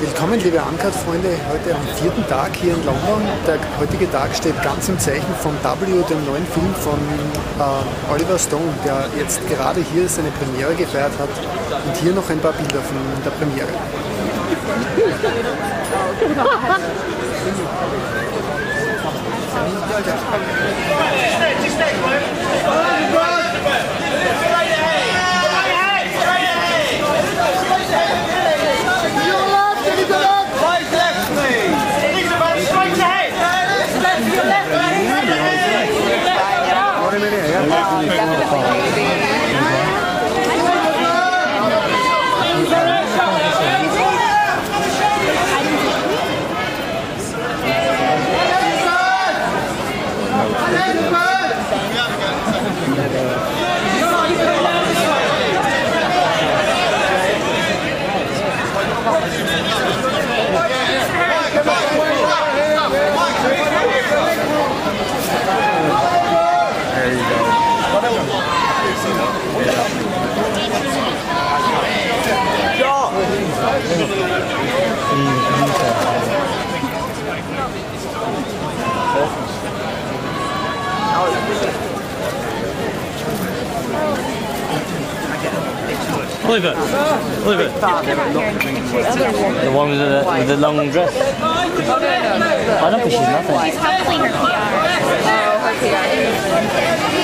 Willkommen, liebe Amcard-Freunde, heute am vierten Tag hier in London. Der heutige Tag steht ganz im Zeichen von W, dem neuen Film von äh, Oliver Stone, der jetzt gerade hier seine Premiere gefeiert hat. Und hier noch ein paar Bilder von der Premiere. Oliver, Oliver, the one with the, with the long dress. I don't think she's nothing. She's probably her PR. Stop, oh, stop, stop,